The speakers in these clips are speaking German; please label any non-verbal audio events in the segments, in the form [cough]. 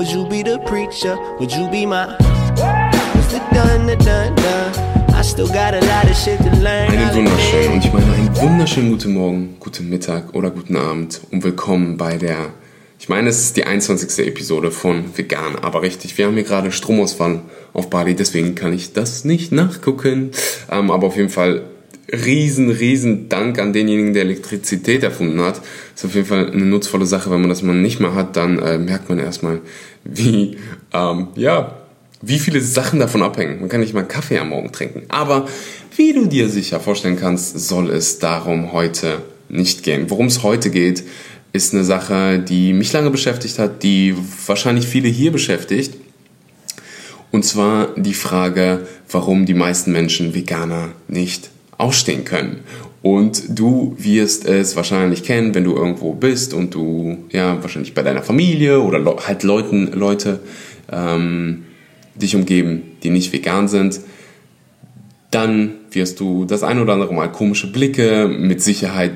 Would you be the preacher? Would you be my Mr. Dun, dun, dun, dun. I still got a lot of shit to learn. Einen wunderschönen, und ich meine einen wunderschönen guten Morgen, guten Mittag oder guten Abend und willkommen bei der, ich meine es ist die 21. Episode von Vegan, aber richtig, wir haben hier gerade Stromausfall auf Bali, deswegen kann ich das nicht nachgucken, ähm, aber auf jeden Fall riesen, riesen Dank an denjenigen, der Elektrizität erfunden hat. Ist auf jeden Fall eine nutzvolle Sache. Wenn man das mal nicht mehr hat, dann äh, merkt man erstmal, wie, ähm, ja, wie viele Sachen davon abhängen. Man kann nicht mal Kaffee am Morgen trinken. Aber wie du dir sicher vorstellen kannst, soll es darum heute nicht gehen. Worum es heute geht, ist eine Sache, die mich lange beschäftigt hat, die wahrscheinlich viele hier beschäftigt. Und zwar die Frage, warum die meisten Menschen Veganer nicht ausstehen können. Und du wirst es wahrscheinlich kennen, wenn du irgendwo bist und du, ja, wahrscheinlich bei deiner Familie oder halt Leuten, Leute ähm, dich umgeben, die nicht vegan sind, dann wirst du das ein oder andere Mal komische Blicke, mit Sicherheit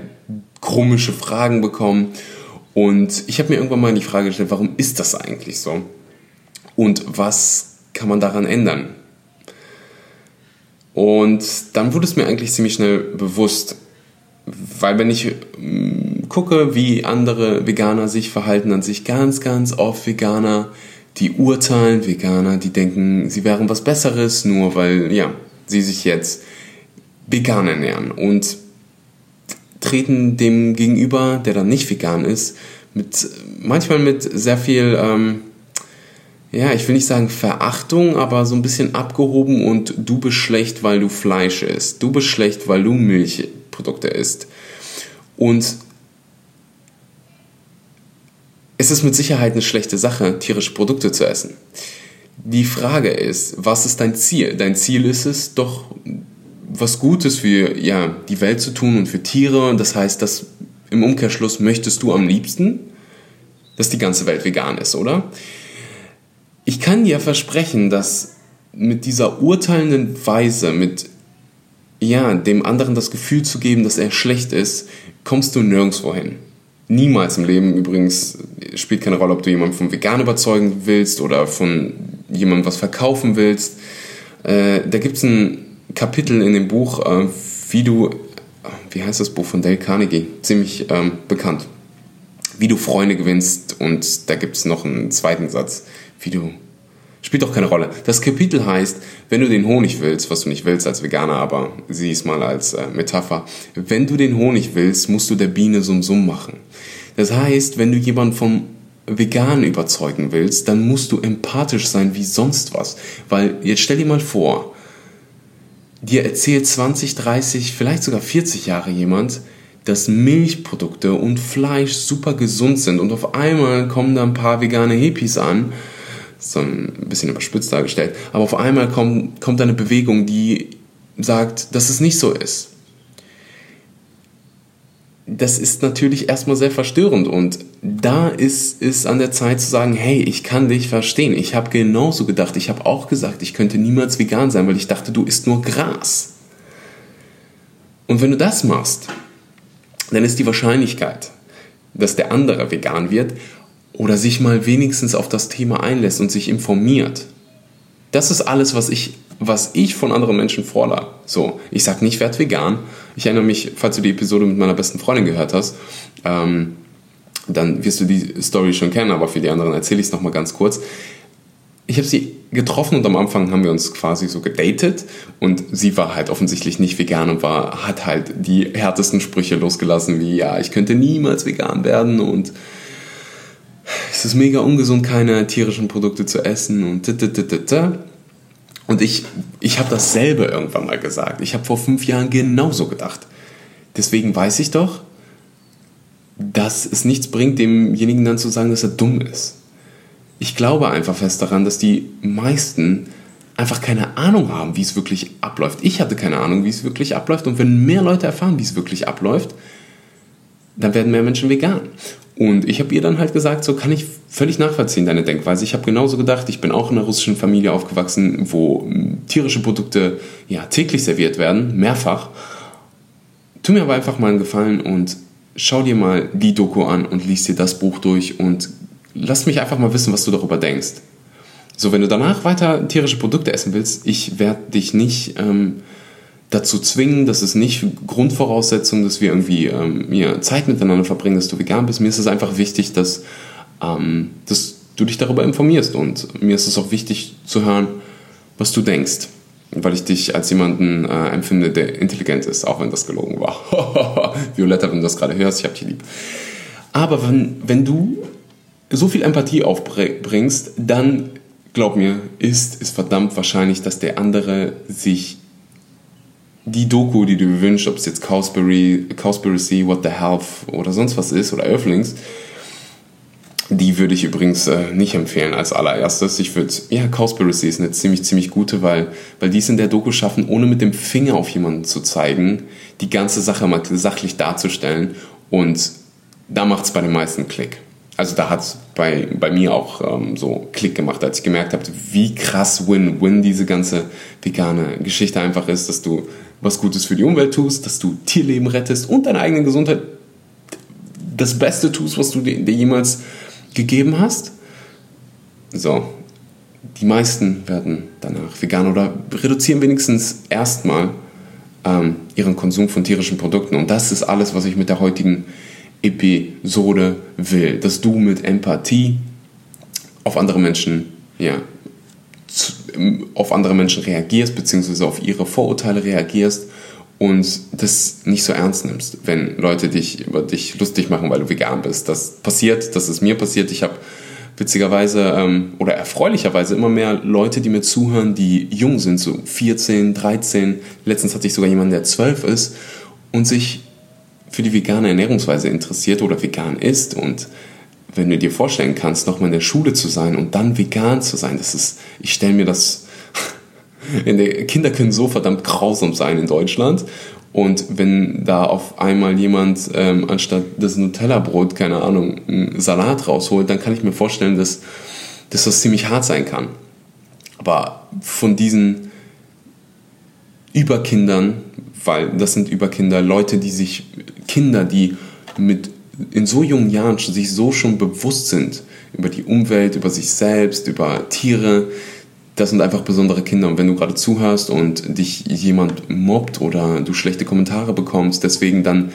komische Fragen bekommen. Und ich habe mir irgendwann mal die Frage gestellt, warum ist das eigentlich so? Und was kann man daran ändern? Und dann wurde es mir eigentlich ziemlich schnell bewusst, weil wenn ich mm, gucke, wie andere Veganer sich verhalten, dann sehe ich ganz, ganz oft Veganer, die urteilen, Veganer, die denken, sie wären was Besseres, nur weil, ja, sie sich jetzt vegan ernähren und treten dem gegenüber, der dann nicht vegan ist, mit, manchmal mit sehr viel, ähm, ja, ich will nicht sagen Verachtung, aber so ein bisschen abgehoben und du bist schlecht, weil du Fleisch isst. Du bist schlecht, weil du Milchprodukte isst. Und es ist mit Sicherheit eine schlechte Sache, tierische Produkte zu essen. Die Frage ist, was ist dein Ziel? Dein Ziel ist es doch, was Gutes für ja, die Welt zu tun und für Tiere. Das heißt, dass im Umkehrschluss möchtest du am liebsten, dass die ganze Welt vegan ist, oder? Ich kann dir versprechen, dass mit dieser urteilenden Weise, mit ja, dem anderen das Gefühl zu geben, dass er schlecht ist, kommst du nirgendwo hin. Niemals im Leben übrigens spielt keine Rolle, ob du jemanden vom Vegan überzeugen willst oder von jemandem was verkaufen willst. Äh, da gibt es ein Kapitel in dem Buch, äh, wie du, wie heißt das Buch von Dale Carnegie? Ziemlich ähm, bekannt. Wie du Freunde gewinnst und da gibt es noch einen zweiten Satz wie du. Spielt doch keine Rolle. Das Kapitel heißt, wenn du den Honig willst, was du nicht willst als Veganer, aber sieh es mal als äh, Metapher, wenn du den Honig willst, musst du der Biene Sum Sum machen. Das heißt, wenn du jemanden vom Vegan überzeugen willst, dann musst du empathisch sein wie sonst was. Weil jetzt stell dir mal vor, dir erzählt 20, 30, vielleicht sogar 40 Jahre jemand, dass Milchprodukte und Fleisch super gesund sind und auf einmal kommen da ein paar vegane Hippies an so ein bisschen überspitzt dargestellt. Aber auf einmal kommt, kommt eine Bewegung, die sagt, dass es nicht so ist. Das ist natürlich erstmal sehr verstörend und da ist es an der Zeit zu sagen, hey, ich kann dich verstehen. Ich habe genauso gedacht. Ich habe auch gesagt, ich könnte niemals vegan sein, weil ich dachte, du isst nur Gras. Und wenn du das machst, dann ist die Wahrscheinlichkeit, dass der andere vegan wird, oder sich mal wenigstens auf das Thema einlässt und sich informiert. Das ist alles, was ich, was ich von anderen Menschen fordere. So, ich sage nicht, werd vegan. Ich erinnere mich, falls du die Episode mit meiner besten Freundin gehört hast, ähm, dann wirst du die Story schon kennen, aber für die anderen erzähle ich es nochmal ganz kurz. Ich habe sie getroffen und am Anfang haben wir uns quasi so gedatet und sie war halt offensichtlich nicht vegan und war, hat halt die härtesten Sprüche losgelassen wie, ja, ich könnte niemals vegan werden und es ist mega ungesund, keine tierischen Produkte zu essen und und ich, ich habe dasselbe irgendwann mal gesagt. Ich habe vor fünf Jahren genauso gedacht. Deswegen weiß ich doch, dass es nichts bringt, demjenigen dann zu sagen, dass er dumm ist. Ich glaube einfach fest daran, dass die meisten einfach keine Ahnung haben, wie es wirklich abläuft. Ich hatte keine Ahnung, wie es wirklich abläuft. Und wenn mehr Leute erfahren, wie es wirklich abläuft, dann werden mehr Menschen vegan. Und ich habe ihr dann halt gesagt, so kann ich völlig nachvollziehen, deine Denkweise. Ich habe genauso gedacht, ich bin auch in einer russischen Familie aufgewachsen, wo hm, tierische Produkte ja täglich serviert werden, mehrfach. Tu mir aber einfach mal einen Gefallen und schau dir mal die Doku an und lies dir das Buch durch und lass mich einfach mal wissen, was du darüber denkst. So, wenn du danach weiter tierische Produkte essen willst, ich werde dich nicht ähm, dazu zwingen, das ist nicht Grundvoraussetzung, dass wir irgendwie ähm, ja, Zeit miteinander verbringen, dass du vegan bist. Mir ist es einfach wichtig, dass, ähm, dass du dich darüber informierst und mir ist es auch wichtig zu hören, was du denkst, weil ich dich als jemanden äh, empfinde, der intelligent ist, auch wenn das gelogen war. [laughs] Violetta, wenn du das gerade hörst, ich hab dich lieb. Aber wenn, wenn du so viel Empathie aufbringst, dann glaub mir, ist es verdammt wahrscheinlich, dass der andere sich die Doku, die du wünschst, ob es jetzt Cowsbury, Cowspiracy, What the Health oder sonst was ist oder Earthlings, die würde ich übrigens äh, nicht empfehlen als allererstes. Ich würde, ja, Cowspiracy ist eine ziemlich, ziemlich gute, weil, weil die es in der Doku schaffen, ohne mit dem Finger auf jemanden zu zeigen, die ganze Sache mal sachlich darzustellen und da macht es bei den meisten Klick. Also da hat es bei, bei mir auch ähm, so Klick gemacht, als ich gemerkt habe, wie krass Win-Win diese ganze vegane Geschichte einfach ist, dass du was Gutes für die Umwelt tust, dass du Tierleben rettest und deine eigene Gesundheit das Beste tust, was du dir, dir jemals gegeben hast. So, die meisten werden danach vegan oder reduzieren wenigstens erstmal ähm, ihren Konsum von tierischen Produkten. Und das ist alles, was ich mit der heutigen Episode will. Dass du mit Empathie auf andere Menschen, ja, auf andere Menschen reagierst, beziehungsweise auf ihre Vorurteile reagierst und das nicht so ernst nimmst, wenn Leute dich über dich lustig machen, weil du vegan bist. Das passiert, das ist mir passiert. Ich habe witzigerweise ähm, oder erfreulicherweise immer mehr Leute, die mir zuhören, die jung sind, so 14, 13. Letztens hatte ich sogar jemanden, der 12 ist und sich für die vegane Ernährungsweise interessiert oder vegan ist und wenn du dir vorstellen kannst, nochmal in der Schule zu sein und dann vegan zu sein, das ist, ich stelle mir das [laughs] Kinder können so verdammt grausam sein in Deutschland. Und wenn da auf einmal jemand ähm, anstatt das Nutella-Brot, keine Ahnung, einen Salat rausholt, dann kann ich mir vorstellen, dass, dass das ziemlich hart sein kann. Aber von diesen Überkindern, weil das sind Überkinder, Leute, die sich, Kinder, die mit in so jungen Jahren sich so schon bewusst sind über die Umwelt, über sich selbst, über Tiere, das sind einfach besondere Kinder. Und wenn du gerade zuhörst und dich jemand mobbt oder du schlechte Kommentare bekommst, deswegen dann,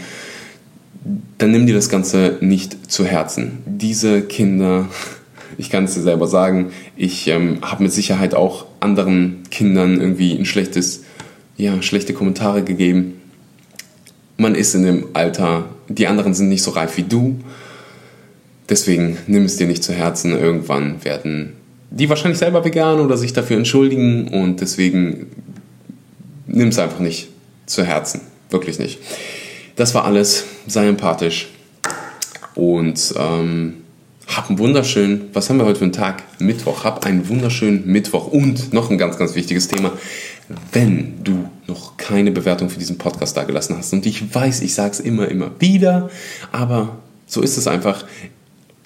dann nimm dir das Ganze nicht zu Herzen. Diese Kinder, [laughs] ich kann es dir selber sagen, ich ähm, habe mit Sicherheit auch anderen Kindern irgendwie ein schlechtes, ja, schlechte Kommentare gegeben. Man ist in dem Alter, die anderen sind nicht so reif wie du. Deswegen nimm es dir nicht zu Herzen. Irgendwann werden die wahrscheinlich selber vegan oder sich dafür entschuldigen und deswegen nimm es einfach nicht zu Herzen. Wirklich nicht. Das war alles. Sei empathisch und ähm, hab einen wunderschönen, was haben wir heute für einen Tag? Mittwoch. Hab einen wunderschönen Mittwoch und noch ein ganz, ganz wichtiges Thema. Wenn du noch keine Bewertung für diesen Podcast da gelassen hast und ich weiß, ich sage es immer, immer wieder, aber so ist es einfach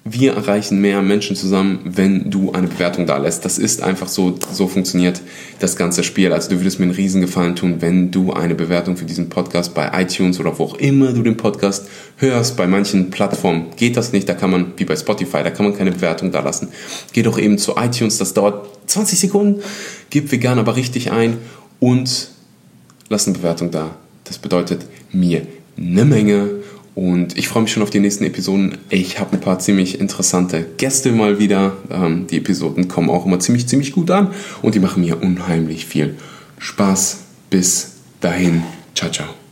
wir erreichen mehr Menschen zusammen, wenn du eine Bewertung da lässt. Das ist einfach so, so funktioniert das ganze Spiel. Also du würdest mir einen Riesengefallen tun, wenn du eine Bewertung für diesen Podcast bei iTunes oder wo auch immer du den Podcast hörst. Bei manchen Plattformen geht das nicht. Da kann man, wie bei Spotify, da kann man keine Bewertung da lassen. Geh doch eben zu iTunes. Das dauert 20 Sekunden. Gib vegan aber richtig ein und lass eine Bewertung da. Das bedeutet mir eine Menge und ich freue mich schon auf die nächsten Episoden. Ich habe ein paar ziemlich interessante Gäste mal wieder. Ähm, die Episoden kommen auch immer ziemlich, ziemlich gut an und die machen mir unheimlich viel Spaß. Bis dahin. Ciao, ciao.